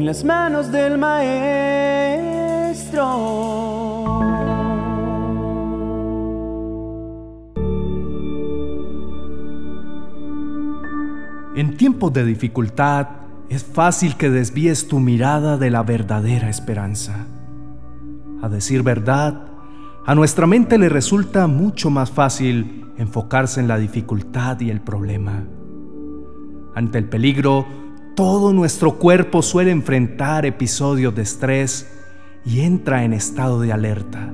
en las manos del Maestro. En tiempos de dificultad, es fácil que desvíes tu mirada de la verdadera esperanza. A decir verdad, a nuestra mente le resulta mucho más fácil enfocarse en la dificultad y el problema. Ante el peligro, todo nuestro cuerpo suele enfrentar episodios de estrés y entra en estado de alerta.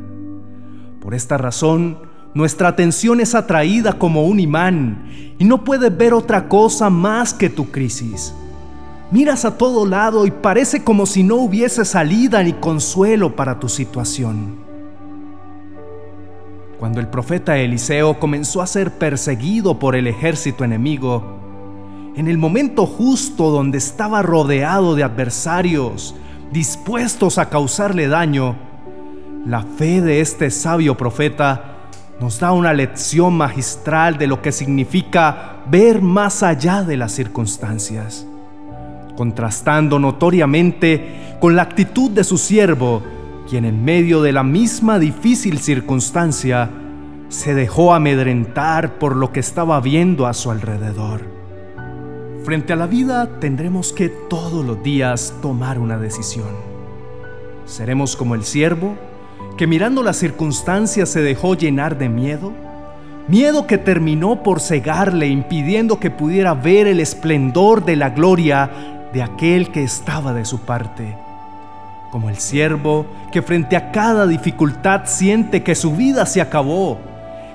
Por esta razón, nuestra atención es atraída como un imán y no puedes ver otra cosa más que tu crisis. Miras a todo lado y parece como si no hubiese salida ni consuelo para tu situación. Cuando el profeta Eliseo comenzó a ser perseguido por el ejército enemigo, en el momento justo donde estaba rodeado de adversarios dispuestos a causarle daño, la fe de este sabio profeta nos da una lección magistral de lo que significa ver más allá de las circunstancias contrastando notoriamente con la actitud de su siervo, quien en medio de la misma difícil circunstancia se dejó amedrentar por lo que estaba viendo a su alrededor. Frente a la vida tendremos que todos los días tomar una decisión. ¿Seremos como el siervo, que mirando las circunstancias se dejó llenar de miedo? Miedo que terminó por cegarle, impidiendo que pudiera ver el esplendor de la gloria de aquel que estaba de su parte. Como el siervo que frente a cada dificultad siente que su vida se acabó,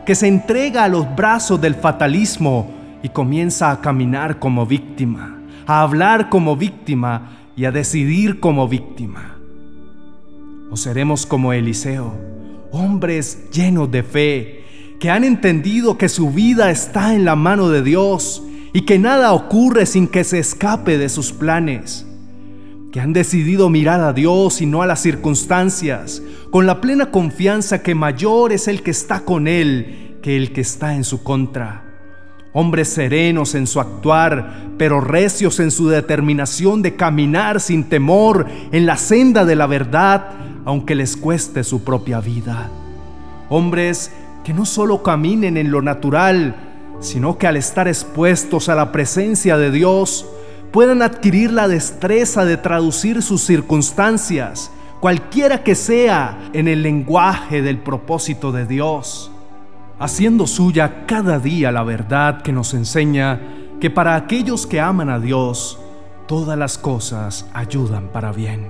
que se entrega a los brazos del fatalismo y comienza a caminar como víctima, a hablar como víctima y a decidir como víctima. O seremos como Eliseo, hombres llenos de fe, que han entendido que su vida está en la mano de Dios y que nada ocurre sin que se escape de sus planes, que han decidido mirar a Dios y no a las circunstancias, con la plena confianza que mayor es el que está con Él que el que está en su contra. Hombres serenos en su actuar, pero recios en su determinación de caminar sin temor en la senda de la verdad, aunque les cueste su propia vida. Hombres que no solo caminen en lo natural, sino que al estar expuestos a la presencia de Dios, puedan adquirir la destreza de traducir sus circunstancias, cualquiera que sea, en el lenguaje del propósito de Dios, haciendo suya cada día la verdad que nos enseña que para aquellos que aman a Dios, todas las cosas ayudan para bien.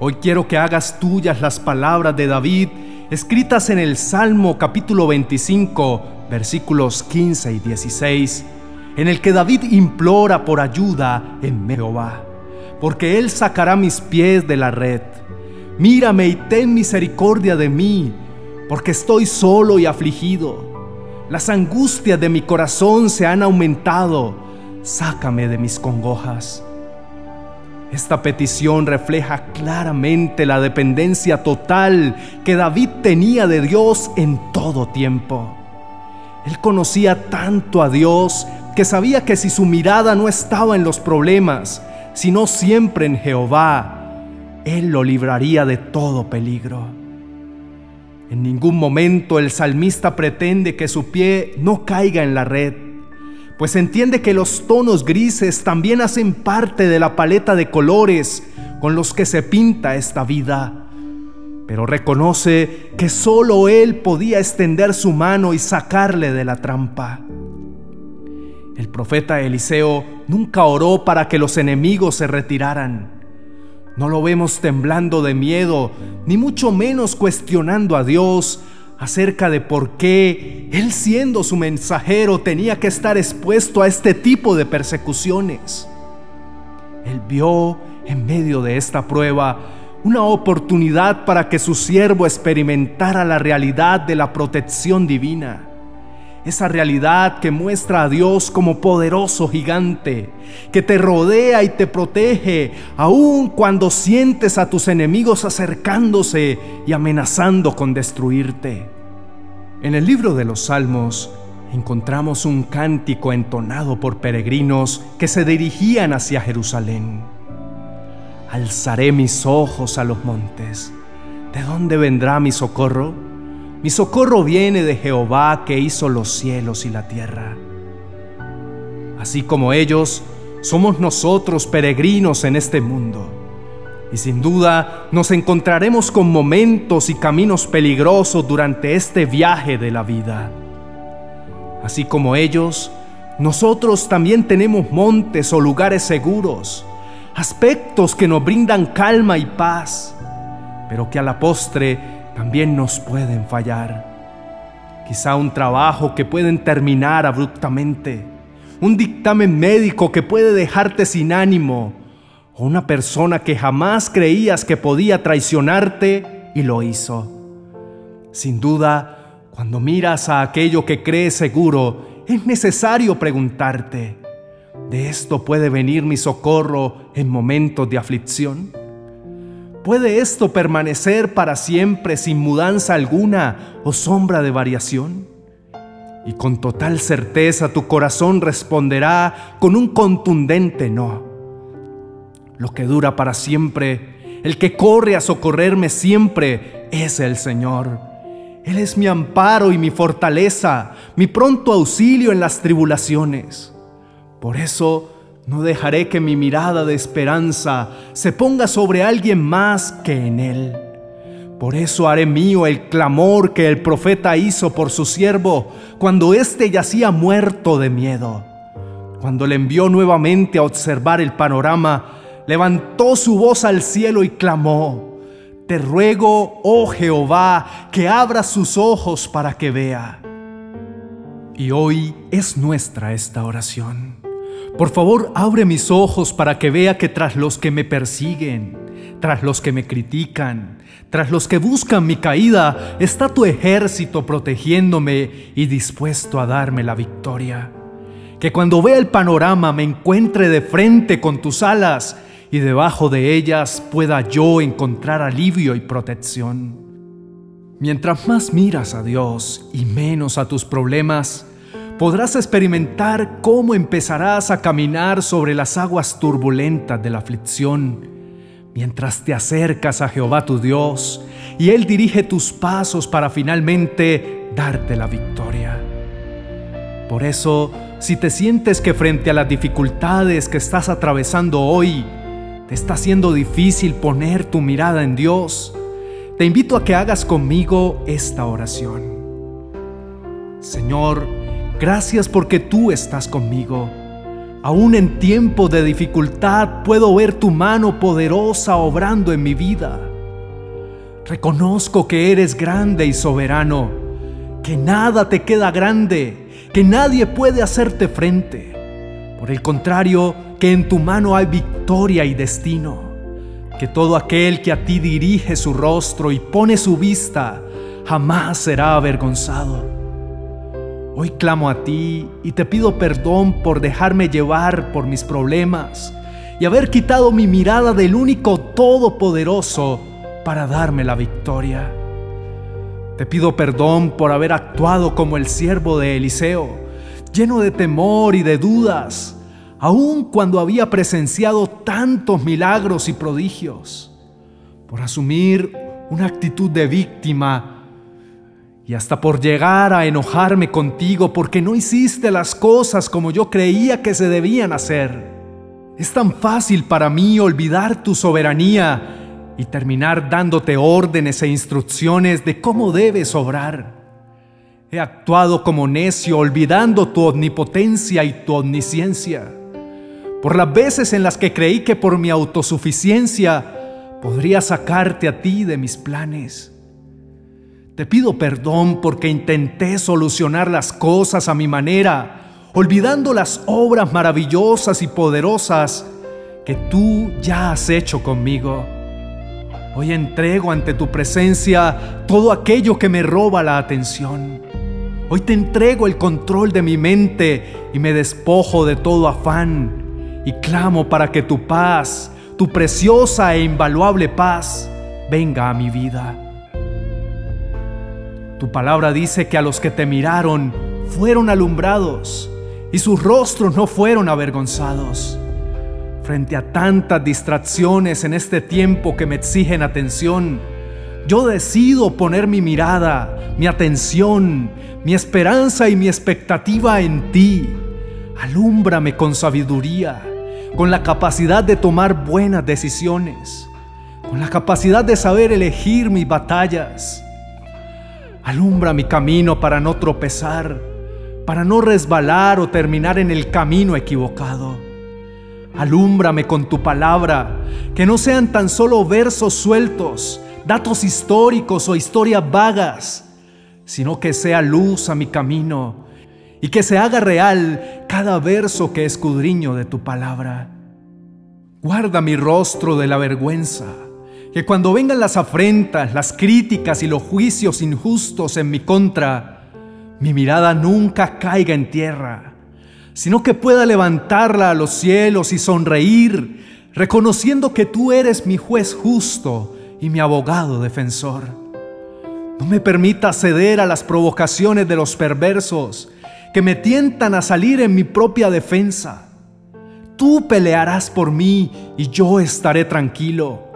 Hoy quiero que hagas tuyas las palabras de David escritas en el Salmo capítulo 25, versículos 15 y 16, en el que David implora por ayuda en Jehová, porque Él sacará mis pies de la red. Mírame y ten misericordia de mí, porque estoy solo y afligido. Las angustias de mi corazón se han aumentado. Sácame de mis congojas. Esta petición refleja claramente la dependencia total que David tenía de Dios en todo tiempo. Él conocía tanto a Dios que sabía que si su mirada no estaba en los problemas, sino siempre en Jehová, Él lo libraría de todo peligro. En ningún momento el salmista pretende que su pie no caiga en la red, pues entiende que los tonos grises también hacen parte de la paleta de colores con los que se pinta esta vida pero reconoce que solo Él podía extender su mano y sacarle de la trampa. El profeta Eliseo nunca oró para que los enemigos se retiraran. No lo vemos temblando de miedo, ni mucho menos cuestionando a Dios acerca de por qué Él siendo su mensajero tenía que estar expuesto a este tipo de persecuciones. Él vio en medio de esta prueba una oportunidad para que su siervo experimentara la realidad de la protección divina. Esa realidad que muestra a Dios como poderoso gigante, que te rodea y te protege, aun cuando sientes a tus enemigos acercándose y amenazando con destruirte. En el libro de los Salmos encontramos un cántico entonado por peregrinos que se dirigían hacia Jerusalén. alzaré mis ojos a los montes. ¿De dónde vendrá mi socorro? Mi socorro viene de Jehová que hizo los cielos y la tierra. Así como ellos, somos nosotros peregrinos en este mundo. Y sin duda nos encontraremos con momentos y caminos peligrosos durante este viaje de la vida. Así como ellos, nosotros también tenemos montes o lugares seguros, aspectos que nos brindan calma y paz, pero que a la postre también nos pueden fallar. Quizá un trabajo que pueden terminar abruptamente, un dictamen médico que puede dejarte sin ánimo, o una persona que jamás creías que podía traicionarte y lo hizo. Sin duda, cuando miras a aquello que crees seguro, es necesario preguntarte, ¿de esto puede venir mi socorro en momentos de aflicción? ¿Puede esto permanecer para siempre sin mudanza alguna o sombra de variación? Y con total certeza tu corazón responderá con un contundente no. Lo que dura para siempre, el que corre a socorrerme siempre, es el Señor. Él es mi amparo y mi fortaleza, mi pronto auxilio en las tribulaciones. Por eso, no dejaré que mi mirada de esperanza se ponga sobre alguien más que en Él. Por eso haré mío el clamor que el profeta hizo por su siervo cuando éste yacía muerto de miedo. Cuando le envió nuevamente a observar el panorama, levantó su voz al cielo y clamó, Te ruego, oh Jehová, que abra sus ojos para que vea. Y hoy es nuestra esta oración. Por favor, abre mis ojos para que vea que tras los que me persiguen, tras los que me critican, tras los que buscan mi caída, está tu ejército protegiéndome y dispuesto a darme la victoria. Que cuando vea el panorama me encuentre de frente con tus alas y debajo de ellas pueda yo encontrar alivio y protección. Mientras más miras a Dios y menos a tus problemas, podrás experimentar cómo empezarás a caminar sobre las aguas turbulentas de la aflicción, mientras te acercas a Jehová tu Dios y Él dirige tus pasos para finalmente darte la victoria. Por eso, si te sientes que frente a las dificultades que estás atravesando hoy, te está siendo difícil poner tu mirada en Dios, te invito a que hagas conmigo esta oración. Señor, Gracias porque tú estás conmigo. Aún en tiempo de dificultad puedo ver tu mano poderosa obrando en mi vida. Reconozco que eres grande y soberano, que nada te queda grande, que nadie puede hacerte frente. Por el contrario, que en tu mano hay victoria y destino, que todo aquel que a ti dirige su rostro y pone su vista jamás será avergonzado. Hoy clamo a ti y te pido perdón por dejarme llevar por mis problemas y haber quitado mi mirada del único todopoderoso para darme la victoria. Te pido perdón por haber actuado como el siervo de Eliseo, lleno de temor y de dudas, aun cuando había presenciado tantos milagros y prodigios, por asumir una actitud de víctima y hasta por llegar a enojarme contigo porque no hiciste las cosas como yo creía que se debían hacer. Es tan fácil para mí olvidar tu soberanía y terminar dándote órdenes e instrucciones de cómo debes obrar. He actuado como necio olvidando tu omnipotencia y tu omnisciencia. Por las veces en las que creí que por mi autosuficiencia podría sacarte a ti de mis planes. Te pido perdón porque intenté solucionar las cosas a mi manera, olvidando las obras maravillosas y poderosas que tú ya has hecho conmigo. Hoy entrego ante tu presencia todo aquello que me roba la atención. Hoy te entrego el control de mi mente y me despojo de todo afán y clamo para que tu paz, tu preciosa e invaluable paz, venga a mi vida. Tu palabra dice que a los que te miraron fueron alumbrados y sus rostros no fueron avergonzados. frente a tantas distracciones en este tiempo que me exigen atención, yo decido poner mi mirada, mi atención, mi esperanza y mi expectativa en ti. Alúmbrame con sabiduría, con la capacidad de tomar buenas decisiones, con la capacidad de saber elegir mis batallas. Alumbra mi camino para no tropezar, para no resbalar o terminar en el camino equivocado. Alúmbrame con tu palabra, que no sean tan solo versos sueltos, datos históricos o historias vagas, sino que sea luz a mi camino y que se haga real cada verso que escudriño de tu palabra. Guarda mi rostro de la vergüenza, que cuando vengan las afrentas, las críticas y los juicios injustos en mi contra, mi mirada nunca caiga en tierra, sino que pueda levantarla a los cielos y sonreír, reconociendo que tú eres mi juez justo y mi abogado defensor. No me permita ceder a las provocaciones de los perversos que me tientan a salir en mi propia defensa. Tú pelearás por mí y yo estaré tranquilo.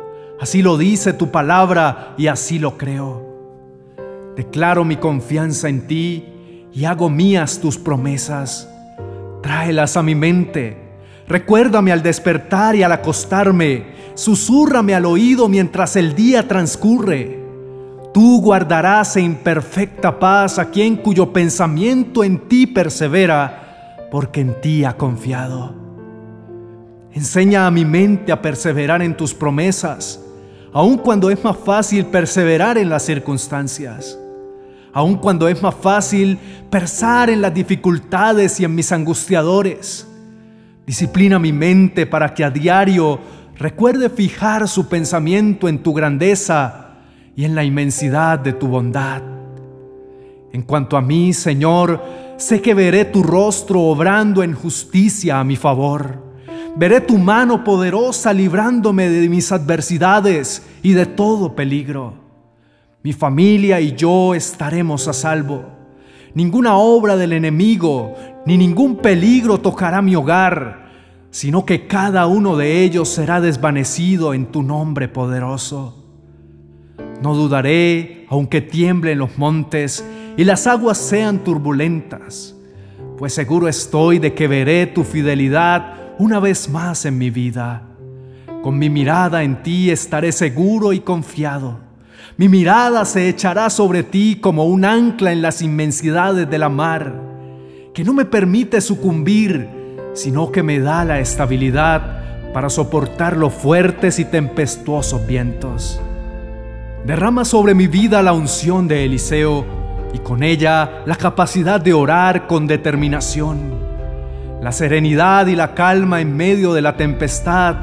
Así lo dice tu palabra y así lo creo. Declaro mi confianza en ti y hago mías tus promesas. Tráelas a mi mente. Recuérdame al despertar y al acostarme. Susúrrame al oído mientras el día transcurre. Tú guardarás en perfecta paz a quien cuyo pensamiento en ti persevera, porque en ti ha confiado. Enseña a mi mente a perseverar en tus promesas, aun cuando es más fácil perseverar en las circunstancias, aun cuando es más fácil persar en las dificultades y en mis angustiadores. Disciplina mi mente para que a diario recuerde fijar su pensamiento en tu grandeza y en la inmensidad de tu bondad. En cuanto a mí, Señor, sé que veré tu rostro obrando en justicia a mi favor. Veré tu mano poderosa librándome de mis adversidades y de todo peligro. Mi familia y yo estaremos a salvo. Ninguna obra del enemigo ni ningún peligro tocará mi hogar, sino que cada uno de ellos será desvanecido en tu nombre poderoso. No dudaré, aunque tiemblen los montes y las aguas sean turbulentas, pues seguro estoy de que veré tu fidelidad una vez más en mi vida. Con mi mirada en ti estaré seguro y confiado. Mi mirada se echará sobre ti como un ancla en las inmensidades de la mar, que no me permite sucumbir, sino que me da la estabilidad para soportar los fuertes y tempestuosos vientos. Derrama sobre mi vida la unción de Eliseo y con ella la capacidad de orar con determinación, la serenidad y la calma en medio de la tempestad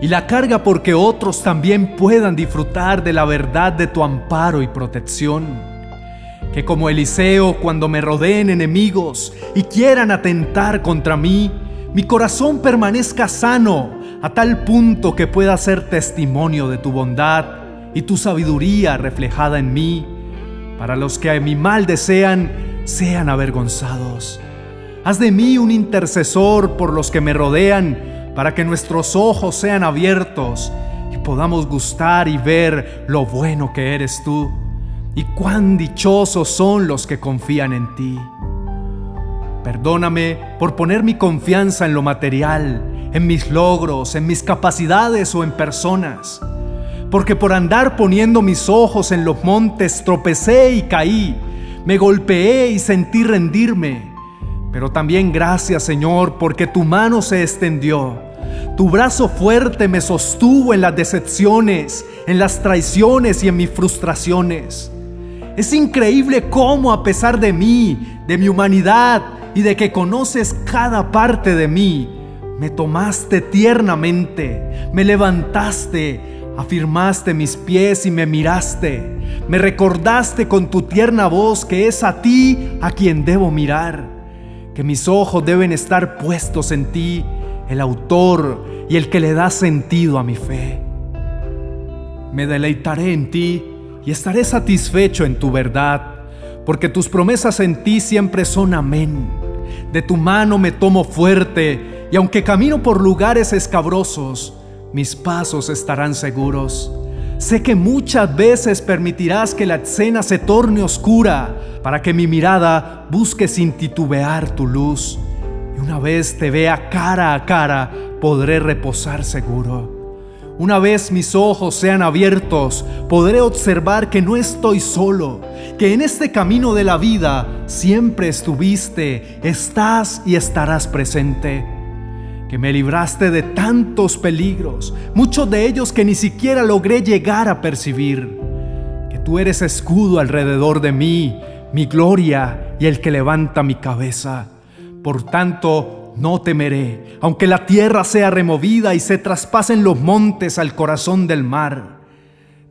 y la carga porque otros también puedan disfrutar de la verdad de tu amparo y protección. Que como Eliseo cuando me rodeen enemigos y quieran atentar contra mí, mi corazón permanezca sano a tal punto que pueda ser testimonio de tu bondad y tu sabiduría reflejada en mí, para los que a mi mal desean, sean avergonzados. Haz de mí un intercesor por los que me rodean, para que nuestros ojos sean abiertos y podamos gustar y ver lo bueno que eres tú, y cuán dichosos son los que confían en ti. Perdóname por poner mi confianza en lo material, en mis logros, en mis capacidades o en personas porque por andar poniendo mis ojos en los montes tropecé y caí, me golpeé y sentí rendirme. Pero también gracias Señor, porque tu mano se extendió. Tu brazo fuerte me sostuvo en las decepciones, en las traiciones y en mis frustraciones. Es increíble cómo a pesar de mí, de mi humanidad y de que conoces cada parte de mí, me tomaste tiernamente, me levantaste, Afirmaste mis pies y me miraste. Me recordaste con tu tierna voz que es a ti a quien debo mirar. Que mis ojos deben estar puestos en ti, el autor y el que le da sentido a mi fe. Me deleitaré en ti y estaré satisfecho en tu verdad, porque tus promesas en ti siempre son amén. De tu mano me tomo fuerte y aunque camino por lugares escabrosos, mis pasos estarán seguros. Sé que muchas veces permitirás que la escena se torne oscura para que mi mirada busque sin titubear tu luz. Y una vez te vea cara a cara, podré reposar seguro. Una vez mis ojos sean abiertos, podré observar que no estoy solo, que en este camino de la vida siempre estuviste, estás y estarás presente que me libraste de tantos peligros, muchos de ellos que ni siquiera logré llegar a percibir, que tú eres escudo alrededor de mí, mi gloria y el que levanta mi cabeza. Por tanto, no temeré, aunque la tierra sea removida y se traspasen los montes al corazón del mar.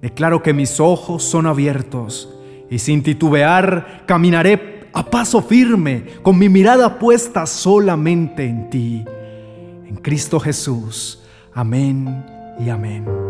Declaro que mis ojos son abiertos y sin titubear caminaré a paso firme, con mi mirada puesta solamente en ti. En Cristo Jesús. Amén y amén.